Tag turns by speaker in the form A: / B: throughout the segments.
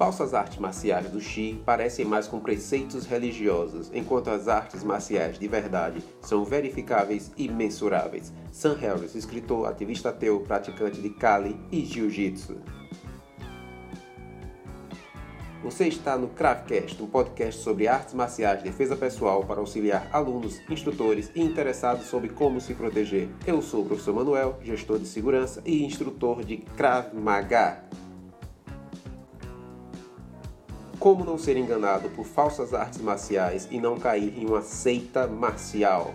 A: Falsas artes marciais do Xi parecem mais com preceitos religiosos, enquanto as artes marciais de verdade são verificáveis e mensuráveis. Sam Harris, escritor, ativista ateu, praticante de Kali e Jiu-Jitsu. Você está no Craftcast, um podcast sobre artes marciais, defesa pessoal para auxiliar alunos, instrutores e interessados sobre como se proteger. Eu sou o professor Manuel, gestor de segurança e instrutor de Krav Maga. Como não ser enganado por falsas artes marciais e não cair em uma seita marcial?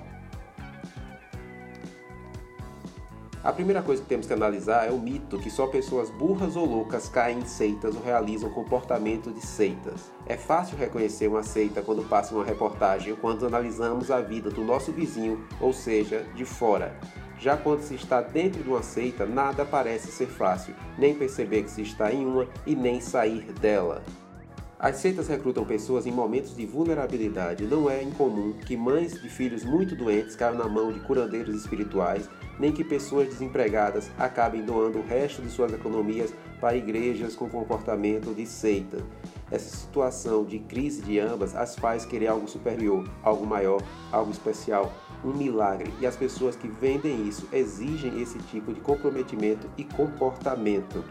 A: A primeira coisa que temos que analisar é o mito que só pessoas burras ou loucas caem em seitas ou realizam comportamento de seitas. É fácil reconhecer uma seita quando passa uma reportagem ou quando analisamos a vida do nosso vizinho, ou seja, de fora. Já quando se está dentro de uma seita, nada parece ser fácil, nem perceber que se está em uma e nem sair dela. As seitas recrutam pessoas em momentos de vulnerabilidade. Não é incomum que mães de filhos muito doentes caiam na mão de curandeiros espirituais, nem que pessoas desempregadas acabem doando o resto de suas economias para igrejas com comportamento de seita. Essa situação de crise de ambas as faz querer algo superior, algo maior, algo especial, um milagre. E as pessoas que vendem isso exigem esse tipo de comprometimento e comportamento.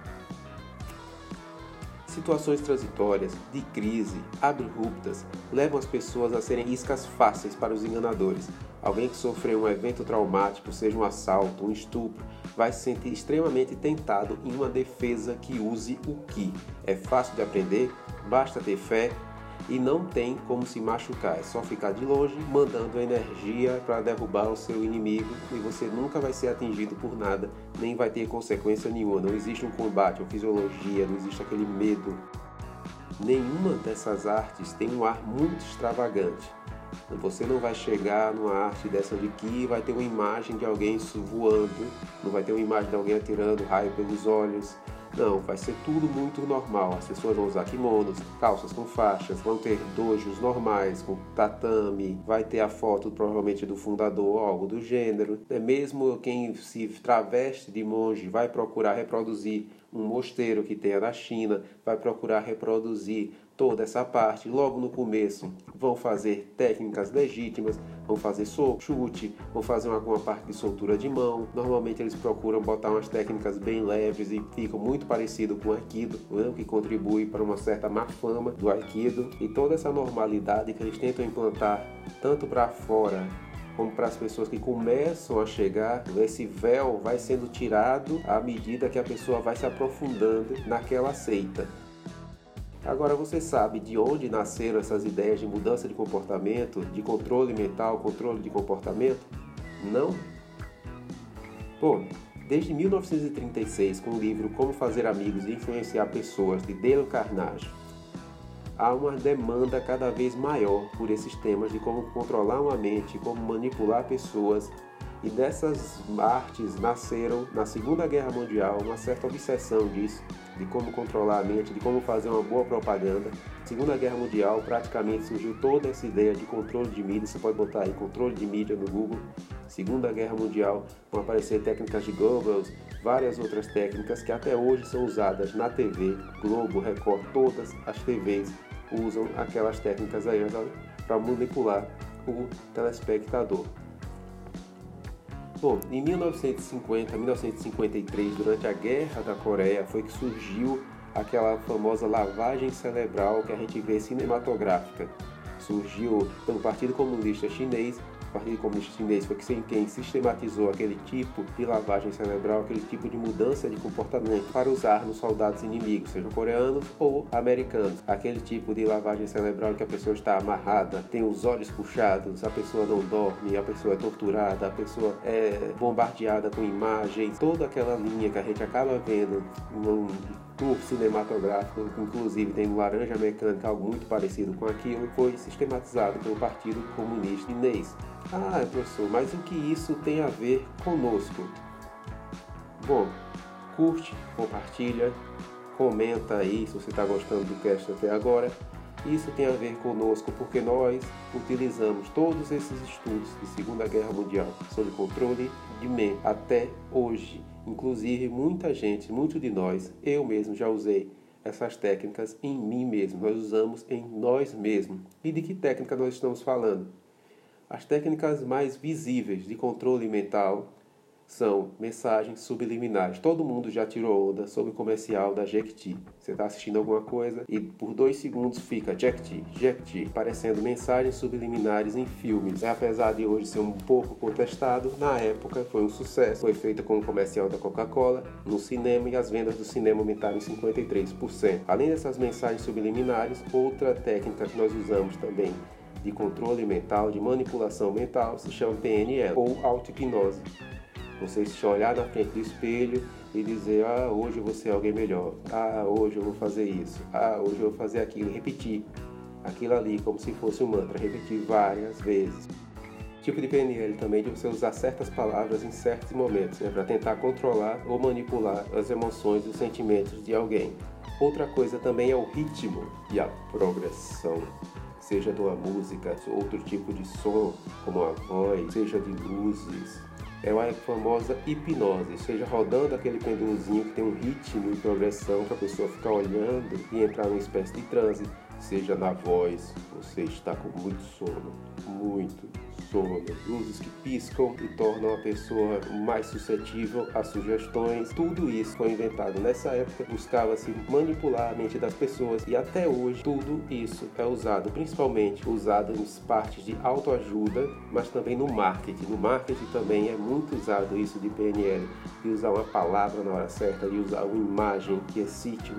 A: Situações transitórias, de crise, abruptas, levam as pessoas a serem iscas fáceis para os enganadores. Alguém que sofreu um evento traumático, seja um assalto, um estupro, vai se sentir extremamente tentado em uma defesa que use o que. É fácil de aprender, basta ter fé, e não tem como se machucar, é só ficar de longe mandando energia para derrubar o seu inimigo e você nunca vai ser atingido por nada, nem vai ter consequência nenhuma. Não existe um combate, uma fisiologia, não existe aquele medo. Nenhuma dessas artes tem um ar muito extravagante. Você não vai chegar numa arte dessa de que vai ter uma imagem de alguém voando, não vai ter uma imagem de alguém atirando raio pelos olhos, não, vai ser tudo muito normal. As pessoas vão usar kimonos, calças com faixas, vão ter dojos normais, com tatame, vai ter a foto provavelmente do fundador algo do gênero. É mesmo quem se traveste de monge vai procurar reproduzir um mosteiro que tenha na China, vai procurar reproduzir toda essa parte. Logo no começo, vão fazer técnicas legítimas, vão fazer soco, chute, vão fazer alguma parte de soltura de mão. Normalmente eles procuram botar umas técnicas bem leves e ficam muito parecido com o Aikido, né? o que contribui para uma certa má fama do Aikido. E toda essa normalidade que eles tentam implantar tanto para fora como para as pessoas que começam a chegar, esse véu vai sendo tirado à medida que a pessoa vai se aprofundando naquela seita. Agora você sabe de onde nasceram essas ideias de mudança de comportamento, de controle mental, controle de comportamento? Não? Bom, desde 1936, com o livro Como Fazer Amigos e Influenciar Pessoas, de Dale Carnegie, há uma demanda cada vez maior por esses temas de como controlar uma mente, como manipular pessoas e dessas artes nasceram, na Segunda Guerra Mundial, uma certa obsessão disso, de como controlar a mente, de como fazer uma boa propaganda. Segunda Guerra Mundial, praticamente surgiu toda essa ideia de controle de mídia. Você pode botar aí controle de mídia no Google. Segunda Guerra Mundial, vão aparecer técnicas de Goebbels, várias outras técnicas que até hoje são usadas na TV, Globo, Record, todas as TVs usam aquelas técnicas aí para manipular o telespectador. Bom, em 1950, 1953, durante a Guerra da Coreia, foi que surgiu aquela famosa lavagem cerebral que a gente vê cinematográfica. Surgiu pelo Partido Comunista Chinês Partido Comunista Chinês foi quem sistematizou aquele tipo de lavagem cerebral, aquele tipo de mudança de comportamento para usar nos soldados inimigos, sejam coreanos ou americanos. Aquele tipo de lavagem cerebral que a pessoa está amarrada, tem os olhos puxados, a pessoa não dorme, a pessoa é torturada, a pessoa é bombardeada com imagens, toda aquela linha que a gente acaba vendo num tour cinematográfico, inclusive tem no Laranja Mecânica, algo muito parecido com aquilo, foi sistematizado pelo Partido Comunista Chinês. Ah, professor, mas o que isso tem a ver conosco? Bom, curte, compartilha, comenta aí se você está gostando do cast até agora. Isso tem a ver conosco porque nós utilizamos todos esses estudos de Segunda Guerra Mundial sobre controle de mente até hoje. Inclusive, muita gente, muitos de nós, eu mesmo já usei essas técnicas em mim mesmo, nós usamos em nós mesmos. E de que técnica nós estamos falando? As técnicas mais visíveis de controle mental são mensagens subliminares. Todo mundo já tirou onda sobre o comercial da Jequiti. Você está assistindo alguma coisa e por dois segundos fica Jequiti, Jequiti, aparecendo mensagens subliminares em filmes. É, apesar de hoje ser um pouco contestado, na época foi um sucesso. Foi feita com o comercial da Coca-Cola no cinema e as vendas do cinema aumentaram em 53%. Além dessas mensagens subliminares, outra técnica que nós usamos também de controle mental, de manipulação mental, se chama PNL ou auto-hipnose. Você se olhar na frente do espelho e dizer: Ah, hoje eu vou ser alguém melhor. Ah, hoje eu vou fazer isso. Ah, hoje eu vou fazer aquilo. Repetir aquilo ali como se fosse um mantra. Repetir várias vezes. Tipo de PNL também de você usar certas palavras em certos momentos, né, para tentar controlar ou manipular as emoções e os sentimentos de alguém. Outra coisa também é o ritmo e a progressão seja de uma música, outro tipo de som, como a voz, seja de luzes, é a famosa hipnose, seja rodando aquele pendulzinho que tem um ritmo e progressão para a pessoa ficar olhando e entrar numa espécie de transe, seja na voz, você está com muito sono, muito sono, luzes que piscam e tornam a pessoa mais suscetível a sugestões. Tudo isso foi inventado nessa época, buscava-se manipular a mente das pessoas e até hoje tudo isso é usado, principalmente usado em partes de autoajuda, mas também no marketing. No marketing também é muito usado isso de PNL, de usar uma palavra na hora certa, de usar uma imagem que excite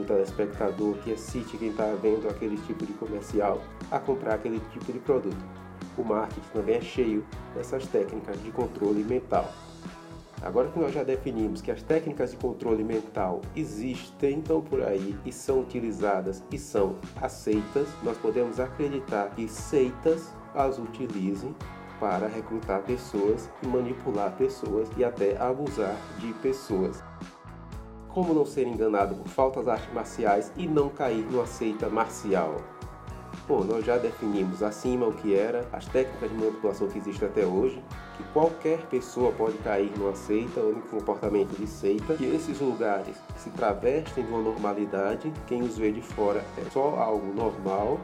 A: o telespectador, que excite quem está vendo aquele tipo de comercial a comprar aquele tipo de produto o marketing também é cheio dessas técnicas de controle mental. Agora que nós já definimos que as técnicas de controle mental existem, estão por aí e são utilizadas e são aceitas, nós podemos acreditar que seitas as utilizem para recrutar pessoas, manipular pessoas e até abusar de pessoas. Como não ser enganado por faltas artes marciais e não cair numa seita marcial? Bom, nós já definimos acima o que era, as técnicas de manipulação que existem até hoje, que qualquer pessoa pode cair numa seita ou em comportamento de seita, que esses lugares se travestem de uma normalidade, quem os vê de fora é só algo normal,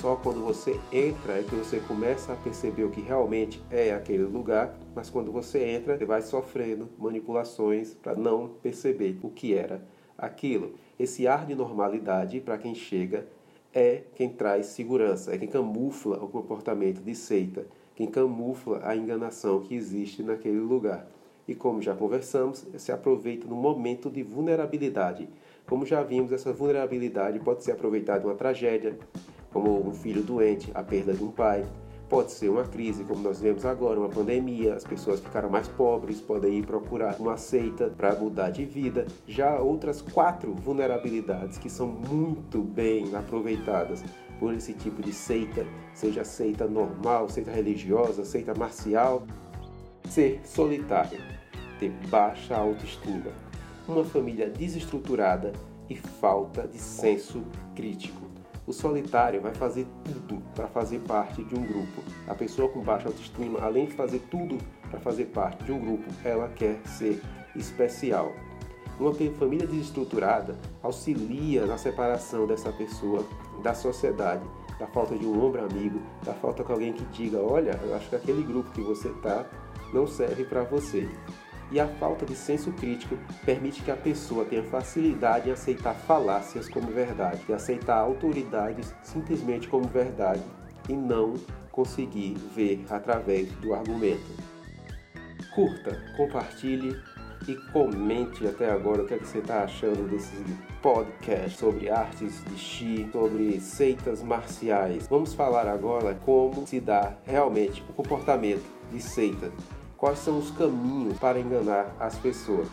A: só quando você entra é que você começa a perceber o que realmente é aquele lugar, mas quando você entra, você vai sofrendo manipulações para não perceber o que era aquilo. Esse ar de normalidade, para quem chega, é quem traz segurança, é quem camufla o comportamento de seita, quem camufla a enganação que existe naquele lugar. E como já conversamos, se aproveita no momento de vulnerabilidade. Como já vimos, essa vulnerabilidade pode ser aproveitada em uma tragédia, como um filho doente, a perda de um pai, Pode ser uma crise, como nós vemos agora, uma pandemia, as pessoas ficaram mais pobres, podem ir procurar uma seita para mudar de vida. Já outras quatro vulnerabilidades que são muito bem aproveitadas por esse tipo de seita, seja seita normal, seita religiosa, seita marcial. Ser solitário, ter baixa autoestima, uma família desestruturada e falta de senso crítico. O solitário vai fazer tudo para fazer parte de um grupo. A pessoa com baixa autoestima, além de fazer tudo para fazer parte de um grupo, ela quer ser especial. Uma família desestruturada auxilia na separação dessa pessoa da sociedade, da falta de um ombro amigo, da falta de alguém que diga: olha, eu acho que aquele grupo que você está não serve para você e a falta de senso crítico permite que a pessoa tenha facilidade em aceitar falácias como verdade, e aceitar autoridades simplesmente como verdade e não conseguir ver através do argumento. Curta, compartilhe e comente até agora o que, é que você está achando desse podcast sobre artes de Xi, sobre seitas marciais. Vamos falar agora como se dá realmente o comportamento de seita quais são os caminhos para enganar as pessoas.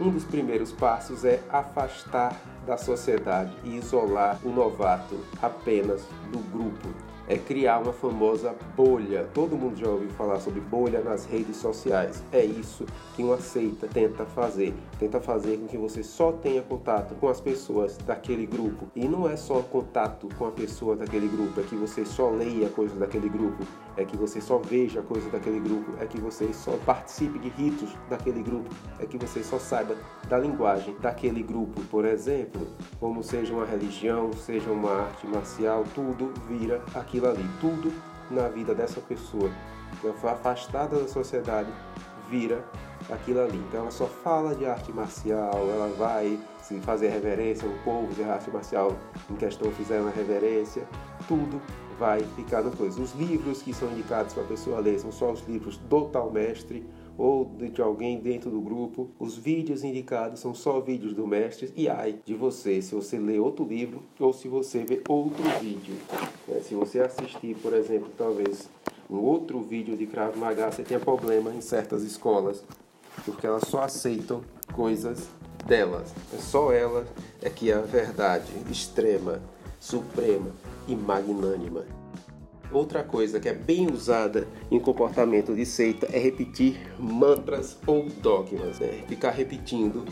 A: Um dos primeiros passos é afastar da sociedade e isolar o novato apenas do grupo. é criar uma famosa bolha. Todo mundo já ouviu falar sobre bolha nas redes sociais. É isso que uma seita tenta fazer. Tenta fazer com que você só tenha contato com as pessoas daquele grupo. E não é só contato com a pessoa daquele grupo, é que você só leia coisas daquele grupo, é que você só veja coisas daquele grupo, é que você só participe de ritos daquele grupo, é que você só saiba da linguagem daquele grupo. Por exemplo, como seja uma religião, seja uma arte marcial, tudo vira aquilo ali. Tudo na vida dessa pessoa que foi afastada da sociedade vira aquilo ali. Então ela só fala de arte marcial, ela vai se fazer reverência, o povo de arte marcial em questão fizer uma reverência, tudo vai ficar no coisa. Os livros que são indicados para a pessoa ler são só os livros do tal mestre ou de alguém dentro do grupo. Os vídeos indicados são só vídeos do mestre e ai de você se você lê outro livro ou se você vê outro vídeo. É, se você assistir, por exemplo, talvez um outro vídeo de Krav Maga, você tenha problema em certas escolas, porque elas só aceitam coisas delas. É só ela é que é a verdade extrema, suprema e magnânima. Outra coisa que é bem usada em comportamento de seita é repetir mantras ou dogmas, né? ficar repetindo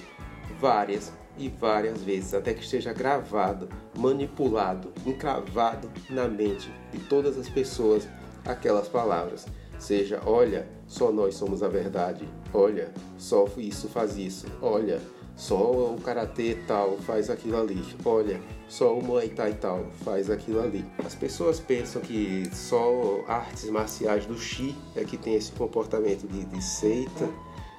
A: várias e várias vezes até que esteja gravado, manipulado, encravado na mente de todas as pessoas aquelas palavras. Seja, olha, só nós somos a verdade. Olha, só isso faz isso. Olha, só o karatê tal faz aquilo ali. Olha, só o muay thai tal faz aquilo ali. As pessoas pensam que só artes marciais do Xi é que tem esse comportamento de, de seita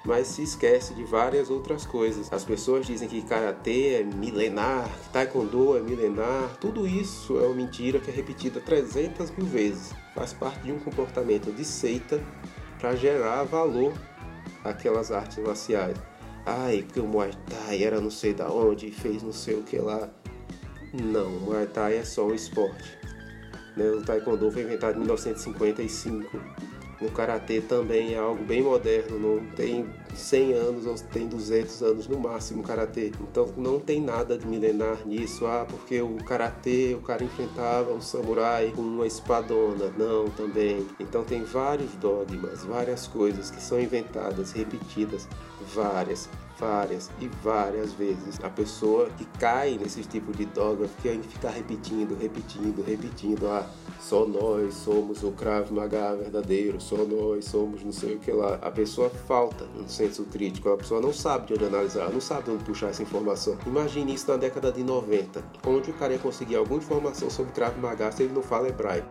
A: mas se esquece de várias outras coisas. As pessoas dizem que karatê é milenar, que taekwondo é milenar. Tudo isso é uma mentira que é repetida 300 mil vezes. Faz parte de um comportamento de seita para gerar valor àquelas artes marciais. Ai, porque o Muay Thai era não sei da onde e fez não sei o que lá. Não, o Muay Thai é só um esporte. Né? O Taekwondo foi inventado em 1955 no karatê também é algo bem moderno, não tem 100 anos ou tem 200 anos no máximo karatê. Então não tem nada de milenar nisso, ah, porque o karatê o cara enfrentava um samurai com uma espadona. Não, também. Então tem vários dogmas, várias coisas que são inventadas, repetidas, várias várias e várias vezes. A pessoa que cai nesse tipo de dogma fica, ficar repetindo, repetindo, repetindo. Ah, só nós somos o Krav Maga verdadeiro, só nós somos não sei o que lá. A pessoa falta um senso crítico, a pessoa não sabe de onde analisar, não sabe de onde puxar essa informação. Imagine isso na década de 90, onde o cara ia conseguir alguma informação sobre Krav Maga se ele não fala hebraico.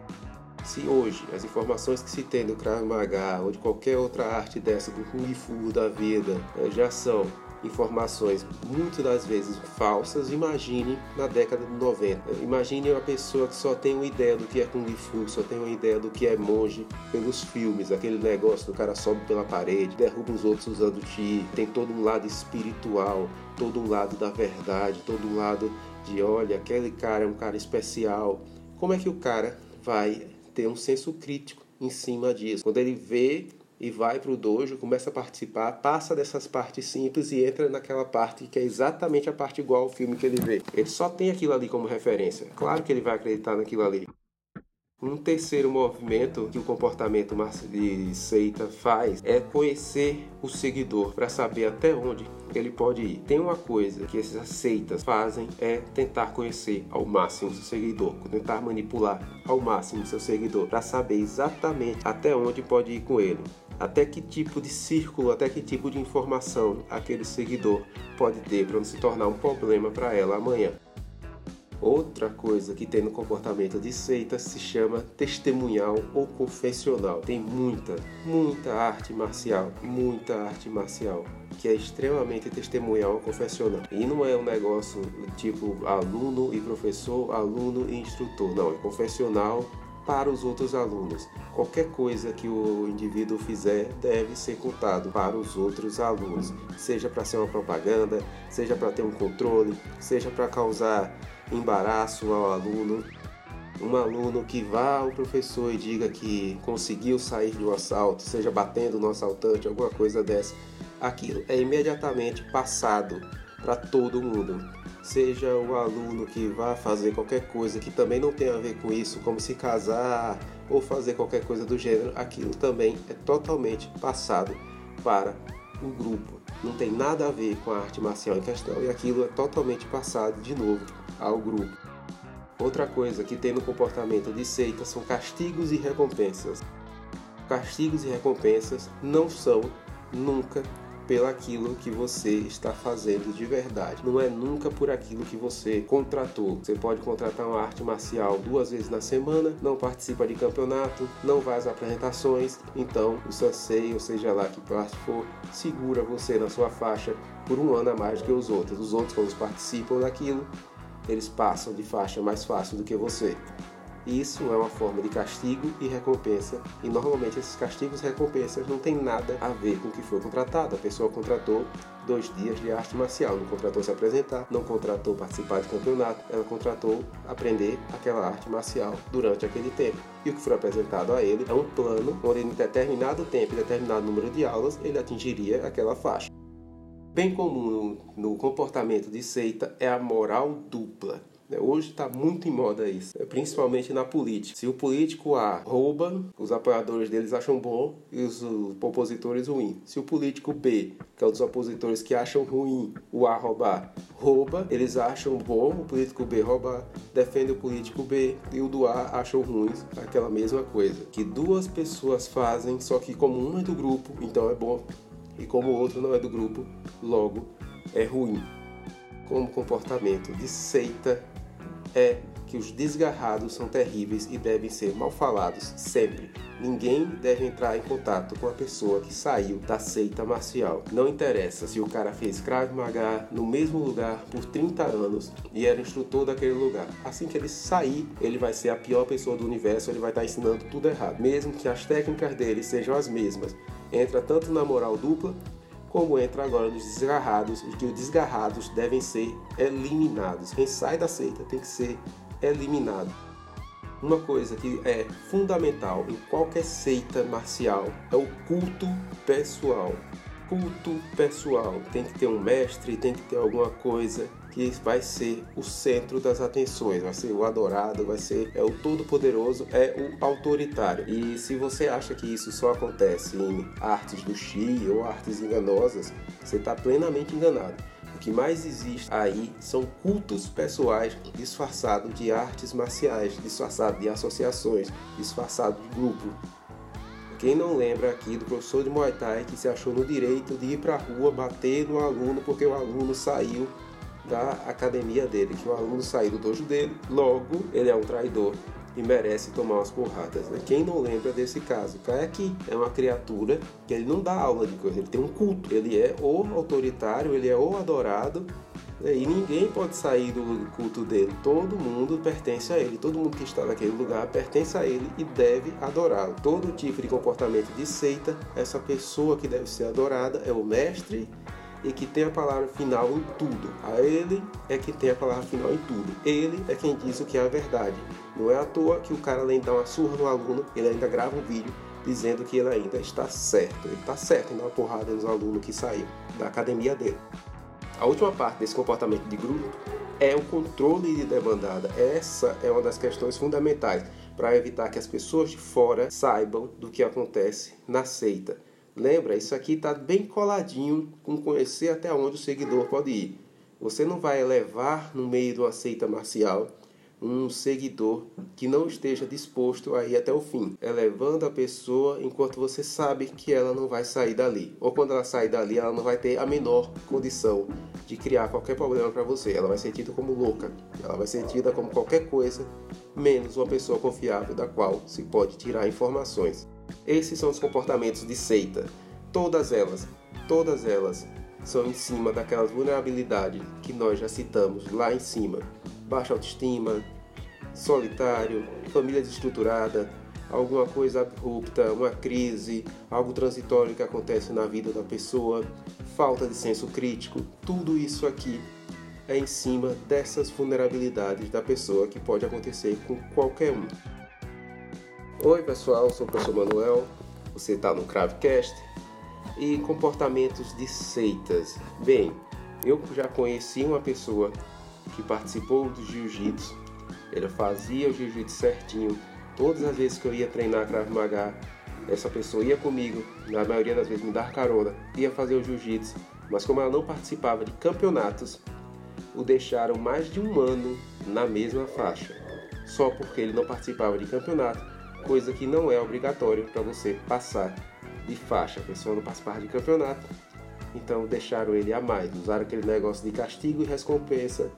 A: Se hoje as informações que se tem do Krav Maga ou de qualquer outra arte dessa, do Kung Fu da vida, eh, já são informações muitas das vezes falsas, imagine na década de 90. Imagine uma pessoa que só tem uma ideia do que é Kung Fu, só tem uma ideia do que é monge pelos filmes, aquele negócio do cara sobe pela parede, derruba os outros usando chi, tem todo um lado espiritual, todo um lado da verdade, todo um lado de olha, aquele cara é um cara especial. Como é que o cara vai ter um senso crítico em cima disso? Quando ele vê e vai para o dojo, começa a participar, passa dessas partes simples e entra naquela parte que é exatamente a parte igual ao filme que ele vê. Ele só tem aquilo ali como referência. Claro que ele vai acreditar naquilo ali. Um terceiro movimento que o comportamento de seita faz é conhecer o seguidor para saber até onde ele pode ir. Tem uma coisa que essas seitas fazem é tentar conhecer ao máximo seu seguidor, tentar manipular ao máximo seu seguidor para saber exatamente até onde pode ir com ele até que tipo de círculo, até que tipo de informação aquele seguidor pode ter para não se tornar um problema para ela amanhã. Outra coisa que tem no comportamento de seita se chama testemunhal ou confessional. Tem muita, muita arte marcial, muita arte marcial que é extremamente testemunhal ou confessional. E não é um negócio tipo aluno e professor, aluno e instrutor. Não, é confessional para os outros alunos. Qualquer coisa que o indivíduo fizer deve ser contado para os outros alunos, seja para ser uma propaganda, seja para ter um controle, seja para causar embaraço ao aluno. Um aluno que vá ao professor e diga que conseguiu sair de um assalto, seja batendo no assaltante, alguma coisa dessa, aquilo é imediatamente passado para todo mundo. Seja o aluno que vá fazer qualquer coisa que também não tem a ver com isso, como se casar ou fazer qualquer coisa do gênero, aquilo também é totalmente passado para o grupo. Não tem nada a ver com a arte marcial em questão e aquilo é totalmente passado de novo ao grupo. Outra coisa que tem no comportamento de seita são castigos e recompensas. Castigos e recompensas não são nunca pelaquilo que você está fazendo de verdade. Não é nunca por aquilo que você contratou. Você pode contratar uma arte marcial duas vezes na semana, não participa de campeonato, não vai às apresentações, então o sensei, ou seja lá que parte for, segura você na sua faixa por um ano a mais do que os outros. Os outros, quando participam daquilo, eles passam de faixa mais fácil do que você. Isso é uma forma de castigo e recompensa, e normalmente esses castigos e recompensas não tem nada a ver com o que foi contratado. A pessoa contratou dois dias de arte marcial, não contratou se apresentar, não contratou participar de campeonato, ela contratou aprender aquela arte marcial durante aquele tempo. E o que foi apresentado a ele é um plano onde em determinado tempo e determinado número de aulas ele atingiria aquela faixa. Bem comum no comportamento de seita é a moral dupla. Né? Hoje está muito em moda isso, né? principalmente na política. Se o político A rouba, os apoiadores deles acham bom e os opositores ruim. Se o político B, que é um dos opositores que acham ruim o A roubar, rouba, eles acham bom o político B roubar, defende o político B e o do A acham ruins aquela mesma coisa. Que duas pessoas fazem, só que como um é do grupo, então é bom, e como o outro não é do grupo, logo é ruim. Como comportamento de seita é que os desgarrados são terríveis e devem ser mal falados sempre. Ninguém deve entrar em contato com a pessoa que saiu da seita marcial. Não interessa se o cara fez Krav Maga no mesmo lugar por 30 anos e era instrutor daquele lugar. Assim que ele sair, ele vai ser a pior pessoa do universo, ele vai estar ensinando tudo errado. Mesmo que as técnicas dele sejam as mesmas. Entra tanto na moral dupla como entra agora nos desgarrados, que os desgarrados devem ser eliminados. Quem sai da seita tem que ser eliminado. Uma coisa que é fundamental em qualquer seita marcial é o culto pessoal. Culto pessoal. Tem que ter um mestre, tem que ter alguma coisa que vai ser o centro das atenções, vai ser o adorado, vai ser é o todo-poderoso, é o autoritário. E se você acha que isso só acontece em artes do Xi ou artes enganosas, você está plenamente enganado. O que mais existe aí são cultos pessoais disfarçados de artes marciais, disfarçados de associações, disfarçados de grupo. Quem não lembra aqui do professor de Muay Thai que se achou no direito de ir para a rua bater no aluno porque o aluno saiu da academia dele, que o aluno saiu do dojo dele, logo ele é um traidor e merece tomar umas porradas. Né? Quem não lembra desse caso? aqui é uma criatura que ele não dá aula de coisa, ele tem um culto, ele é o autoritário, ele é o adorado né? e ninguém pode sair do culto dele. Todo mundo pertence a ele, todo mundo que está naquele lugar pertence a ele e deve adorá-lo. Todo tipo de comportamento de seita, essa pessoa que deve ser adorada é o mestre e que tem a palavra final em tudo. A ele é que tem a palavra final em tudo. Ele é quem diz o que é a verdade. Não é à toa que o cara, além de dar uma surra no aluno, ele ainda grava um vídeo dizendo que ele ainda está certo. Ele está certo em dar uma porrada nos alunos que saíram da academia dele. A última parte desse comportamento de grupo é o controle de demandada. Essa é uma das questões fundamentais para evitar que as pessoas de fora saibam do que acontece na seita. Lembra, isso aqui está bem coladinho com conhecer até onde o seguidor pode ir. Você não vai levar no meio de uma seita marcial um seguidor que não esteja disposto a ir até o fim, elevando a pessoa enquanto você sabe que ela não vai sair dali. Ou quando ela sair dali, ela não vai ter a menor condição de criar qualquer problema para você. Ela vai ser tida como louca, ela vai ser tida como qualquer coisa menos uma pessoa confiável da qual se pode tirar informações. Esses são os comportamentos de seita. Todas elas, todas elas são em cima daquelas vulnerabilidades que nós já citamos lá em cima. Baixa autoestima, solitário, família desestruturada, alguma coisa abrupta, uma crise, algo transitório que acontece na vida da pessoa, falta de senso crítico, tudo isso aqui é em cima dessas vulnerabilidades da pessoa que pode acontecer com qualquer um. Oi pessoal, sou o professor Manuel, você está no Cravecast e comportamentos de seitas. Bem, eu já conheci uma pessoa que participou do jiu-jitsu. Ele fazia o jiu-jitsu certinho. Todas as vezes que eu ia treinar Krav Maga, essa pessoa ia comigo, na maioria das vezes me dar carona, ia fazer o jiu-jitsu. Mas como ela não participava de campeonatos, o deixaram mais de um ano na mesma faixa, só porque ele não participava de campeonato, coisa que não é obrigatório para você passar de faixa. A pessoa não participava de campeonato, então deixaram ele a mais, usaram aquele negócio de castigo e recompensa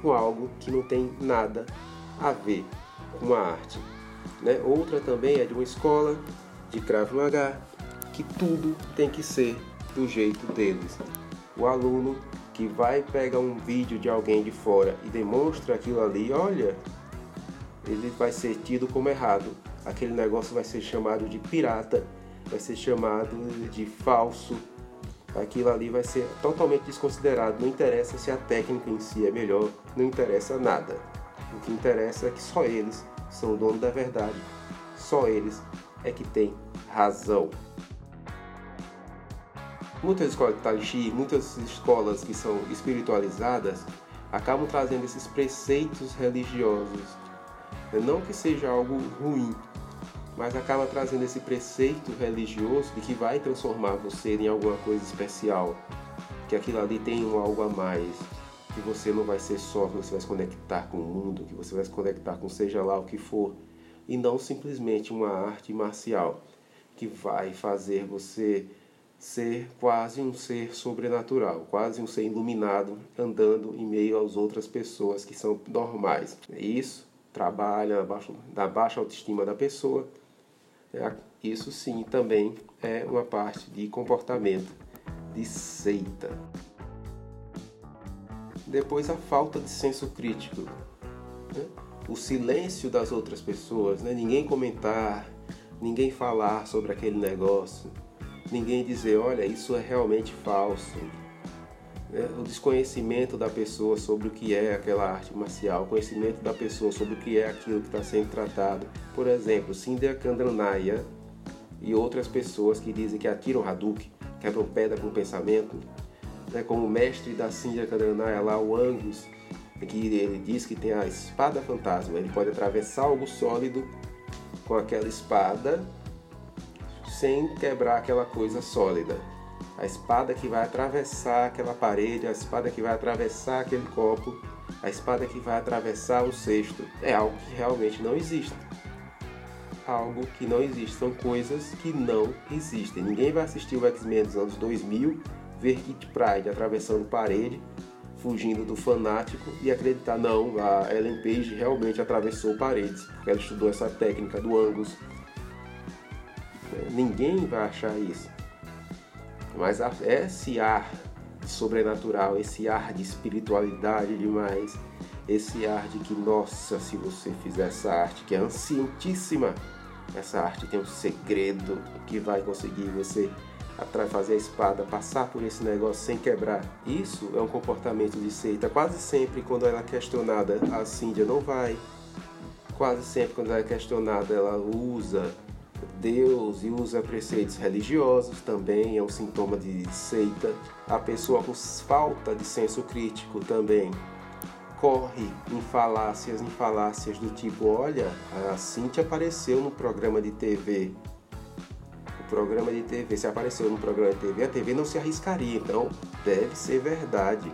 A: com algo que não tem nada a ver com a arte. Né? Outra também é de uma escola de Krav Maga, que tudo tem que ser do jeito deles. O aluno que vai pegar um vídeo de alguém de fora e demonstra aquilo ali, olha, ele vai ser tido como errado. Aquele negócio vai ser chamado de pirata, vai ser chamado de falso. Aquilo ali vai ser totalmente desconsiderado. Não interessa se a técnica em si é melhor, não interessa nada. O que interessa é que só eles são o dono da verdade. Só eles é que têm razão. Muitas escolas de Tai Chi, muitas escolas que são espiritualizadas, acabam trazendo esses preceitos religiosos. Não que seja algo ruim, mas acaba trazendo esse preceito religioso de que vai transformar você em alguma coisa especial, que aquilo ali tem um algo a mais, que você não vai ser só, que você vai se conectar com o mundo, que você vai se conectar com seja lá o que for, e não simplesmente uma arte marcial que vai fazer você ser quase um ser sobrenatural, quase um ser iluminado, andando em meio às outras pessoas que são normais. Isso trabalha da baixa autoestima da pessoa. É, isso sim também é uma parte de comportamento de seita. Depois a falta de senso crítico, né? o silêncio das outras pessoas, né? ninguém comentar, ninguém falar sobre aquele negócio ninguém dizer, olha, isso é realmente falso. É, o desconhecimento da pessoa sobre o que é aquela arte marcial, o conhecimento da pessoa sobre o que é aquilo que está sendo tratado. Por exemplo, Cynthia Kandranaya e outras pessoas que dizem que atiram Hadouken, quebram pedra com pensamento, né, como o mestre da Cynthia Kandranaya lá, o Angus, que ele diz que tem a espada fantasma, ele pode atravessar algo sólido com aquela espada sem quebrar aquela coisa sólida. A espada que vai atravessar aquela parede, a espada que vai atravessar aquele copo, a espada que vai atravessar o cesto, é algo que realmente não existe. Algo que não existe, são coisas que não existem. Ninguém vai assistir o X-Men dos anos 2000, ver Kit Pride atravessando parede, fugindo do fanático e acreditar, não, a Ellen Page realmente atravessou paredes, porque ela estudou essa técnica do Angus, Ninguém vai achar isso. Mas esse ar sobrenatural, esse ar de espiritualidade demais, esse ar de que, nossa, se você fizer essa arte que é ancientíssima, essa arte tem um segredo que vai conseguir você fazer a espada passar por esse negócio sem quebrar. Isso é um comportamento de seita. Quase sempre, quando ela é questionada, a Cíndia não vai. Quase sempre, quando ela é questionada, ela usa Deus e usa preceitos religiosos também é um sintoma de seita. A pessoa com falta de senso crítico também corre em falácias, em falácias do tipo, olha, a Cintia apareceu no programa de TV. O programa de TV, se apareceu no programa de TV, a TV não se arriscaria, então deve ser verdade.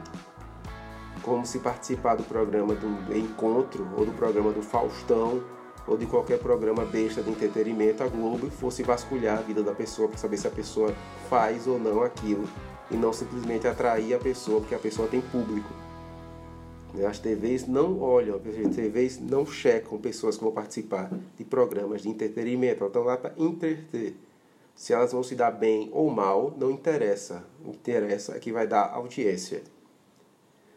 A: Como se participar do programa do Encontro ou do programa do Faustão ou de qualquer programa besta de entretenimento, a Globo fosse vasculhar a vida da pessoa para saber se a pessoa faz ou não aquilo e não simplesmente atrair a pessoa porque a pessoa tem público. Né, as TVs não olham, as TVs não checam pessoas que vão participar de programas de entretenimento, elas estão lá para entreter. Se elas vão se dar bem ou mal, não interessa. O que interessa é que vai dar audiência.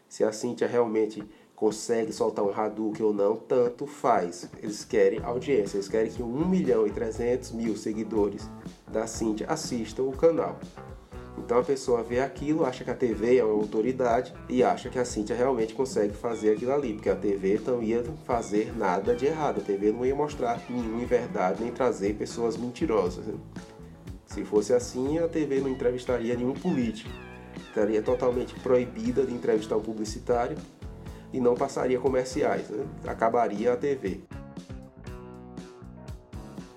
A: Se a Cintia realmente consegue soltar um Hadouken ou não, tanto faz. Eles querem audiência, eles querem que 1 milhão e 300 mil seguidores da Cintia assistam o canal. Então a pessoa vê aquilo, acha que a TV é uma autoridade e acha que a Cintia realmente consegue fazer aquilo ali, porque a TV não ia fazer nada de errado, a TV não ia mostrar nenhuma verdade nem trazer pessoas mentirosas. Né? Se fosse assim, a TV não entrevistaria nenhum político, estaria totalmente proibida de entrevistar um publicitário e não passaria comerciais, né? acabaria a TV.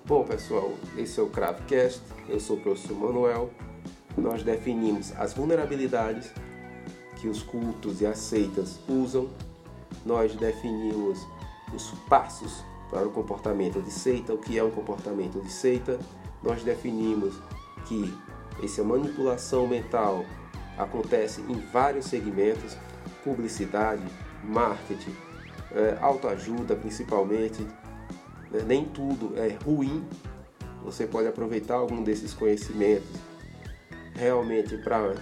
A: Bom pessoal, esse é o Cravecast, eu sou o professor Manuel. Nós definimos as vulnerabilidades que os cultos e as seitas usam, nós definimos os passos para o comportamento de seita, o que é um comportamento de seita, nós definimos que essa manipulação mental acontece em vários segmentos, publicidade, marketing, é, autoajuda principalmente. Né? Nem tudo é ruim. Você pode aproveitar algum desses conhecimentos realmente para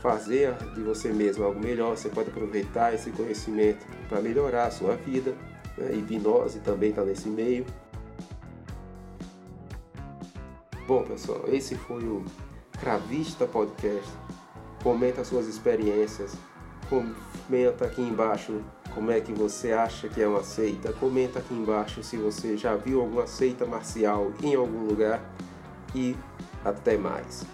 A: fazer de você mesmo algo melhor. Você pode aproveitar esse conhecimento para melhorar a sua vida. Né? Hipnose também está nesse meio. Bom, pessoal, esse foi o Cravista Podcast. Comenta suas experiências, comenta aqui embaixo como é que você acha que é uma seita. Comenta aqui embaixo se você já viu alguma seita marcial em algum lugar. E até mais.